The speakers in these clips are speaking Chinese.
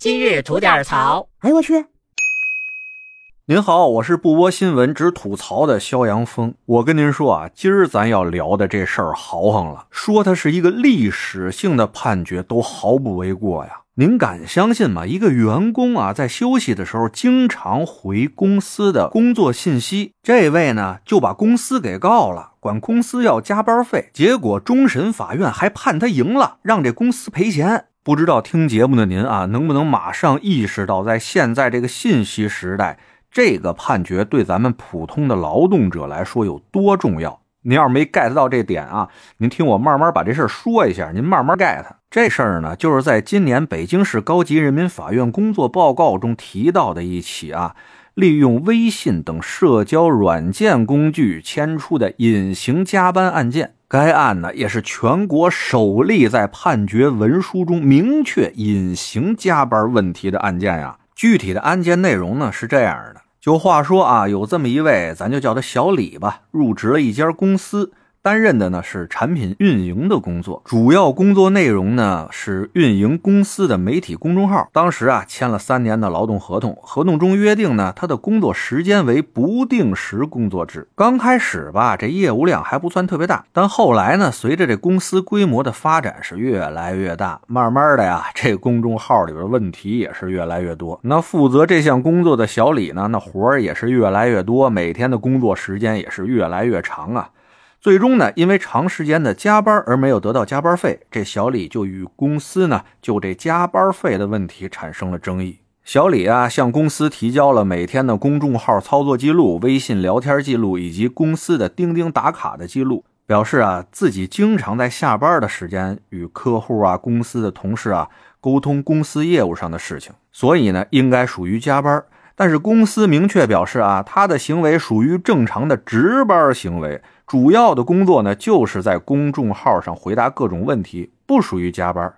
今日吐点槽。哎呦我去！您好，我是不播新闻只吐槽的肖阳峰。我跟您说啊，今儿咱要聊的这事儿豪横了，说它是一个历史性的判决都毫不为过呀。您敢相信吗？一个员工啊，在休息的时候经常回公司的工作信息，这位呢就把公司给告了，管公司要加班费，结果终审法院还判他赢了，让这公司赔钱。不知道听节目的您啊，能不能马上意识到，在现在这个信息时代，这个判决对咱们普通的劳动者来说有多重要？您要是没 get 到这点啊，您听我慢慢把这事儿说一下，您慢慢 get。这事儿呢，就是在今年北京市高级人民法院工作报告中提到的一起啊，利用微信等社交软件工具牵出的隐形加班案件。该案呢，也是全国首例在判决文书中明确隐形加班问题的案件呀。具体的案件内容呢是这样的：就话说啊，有这么一位，咱就叫他小李吧，入职了一家公司。担任的呢是产品运营的工作，主要工作内容呢是运营公司的媒体公众号。当时啊签了三年的劳动合同，合同中约定呢他的工作时间为不定时工作制。刚开始吧，这业务量还不算特别大，但后来呢，随着这公司规模的发展是越来越大，慢慢的呀，这公众号里边问题也是越来越多。那负责这项工作的小李呢，那活儿也是越来越多，每天的工作时间也是越来越长啊。最终呢，因为长时间的加班而没有得到加班费，这小李就与公司呢就这加班费的问题产生了争议。小李啊向公司提交了每天的公众号操作记录、微信聊天记录以及公司的钉钉打卡的记录，表示啊自己经常在下班的时间与客户啊、公司的同事啊沟通公司业务上的事情，所以呢应该属于加班。但是公司明确表示啊，他的行为属于正常的值班行为。主要的工作呢，就是在公众号上回答各种问题，不属于加班。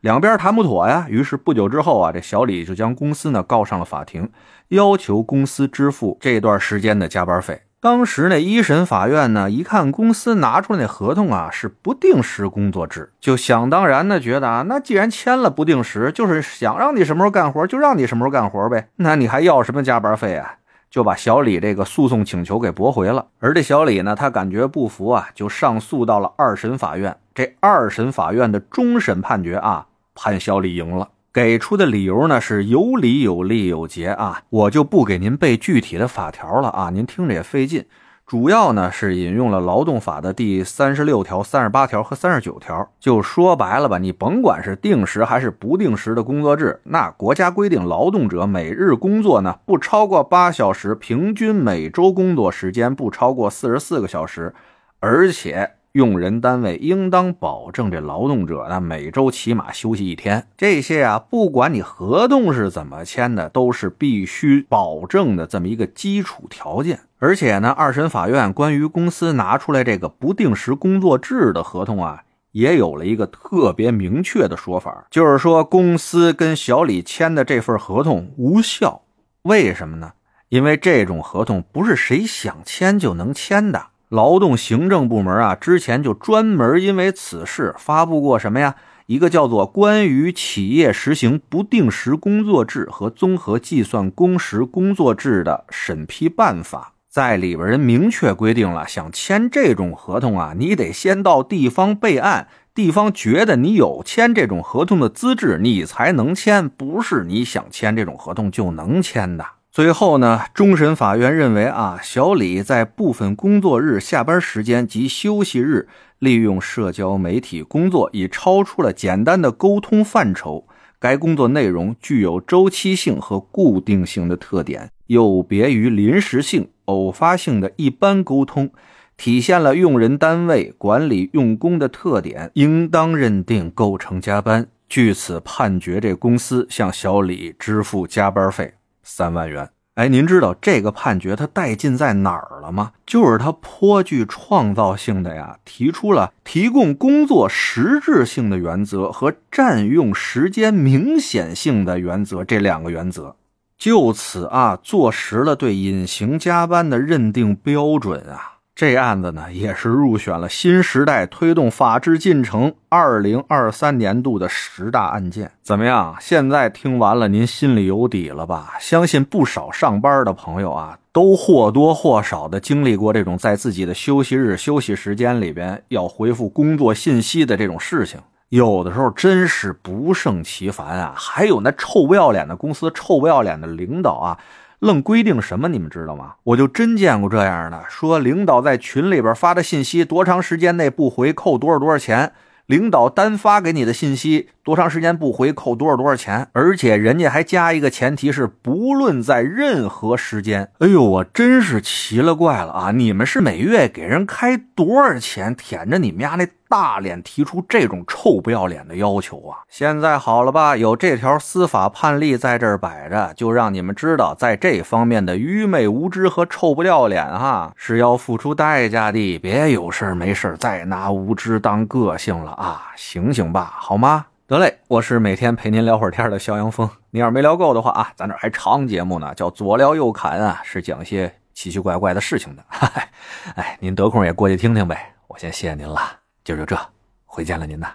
两边谈不妥呀，于是不久之后啊，这小李就将公司呢告上了法庭，要求公司支付这段时间的加班费。当时那一审法院呢，一看公司拿出那合同啊是不定时工作制，就想当然的觉得啊，那既然签了不定时，就是想让你什么时候干活就让你什么时候干活呗，那你还要什么加班费啊？就把小李这个诉讼请求给驳回了，而这小李呢，他感觉不服啊，就上诉到了二审法院。这二审法院的终审判决啊，判小李赢了，给出的理由呢是有理有利有节啊，我就不给您背具体的法条了啊，您听着也费劲。主要呢是引用了劳动法的第三十六条、三十八条和三十九条，就说白了吧，你甭管是定时还是不定时的工作制，那国家规定劳动者每日工作呢不超过八小时，平均每周工作时间不超过四十四个小时，而且。用人单位应当保证这劳动者呢每周起码休息一天，这些啊，不管你合同是怎么签的，都是必须保证的这么一个基础条件。而且呢，二审法院关于公司拿出来这个不定时工作制的合同啊，也有了一个特别明确的说法，就是说公司跟小李签的这份合同无效。为什么呢？因为这种合同不是谁想签就能签的。劳动行政部门啊，之前就专门因为此事发布过什么呀？一个叫做《关于企业实行不定时工作制和综合计算工时工作制的审批办法》。在里边人明确规定了，想签这种合同啊，你得先到地方备案，地方觉得你有签这种合同的资质，你才能签，不是你想签这种合同就能签的。最后呢，终审法院认为啊，小李在部分工作日下班时间及休息日利用社交媒体工作，已超出了简单的沟通范畴。该工作内容具有周期性和固定性的特点，有别于临时性、偶发性的一般沟通，体现了用人单位管理用工的特点，应当认定构成加班。据此判决，这公司向小李支付加班费。三万元，哎，您知道这个判决它带劲在哪儿了吗？就是它颇具创造性的呀，提出了提供工作实质性的原则和占用时间明显性的原则这两个原则，就此啊，坐实了对隐形加班的认定标准啊。这案子呢，也是入选了新时代推动法治进程二零二三年度的十大案件。怎么样？现在听完了，您心里有底了吧？相信不少上班的朋友啊，都或多或少的经历过这种在自己的休息日、休息时间里边要回复工作信息的这种事情。有的时候真是不胜其烦啊！还有那臭不要脸的公司、臭不要脸的领导啊！愣规定什么？你们知道吗？我就真见过这样的，说领导在群里边发的信息，多长时间内不回扣多少多少钱。领导单发给你的信息，多长时间不回扣多少多少钱？而且人家还加一个前提是，不论在任何时间。哎呦，我真是奇了怪了啊！你们是每月给人开多少钱，舔着你们家那大脸提出这种臭不要脸的要求啊？现在好了吧，有这条司法判例在这儿摆着，就让你们知道，在这方面的愚昧无知和臭不要脸哈，是要付出代价的。别有事没事再拿无知当个性了。啊，醒醒吧，好吗？得嘞，我是每天陪您聊会儿天的肖阳峰。您要是没聊够的话啊，咱这还长节目呢，叫左聊右侃啊，是讲些奇奇怪怪的事情的。哎，您得空也过去听听呗。我先谢谢您了，今儿就这，回见了您呐。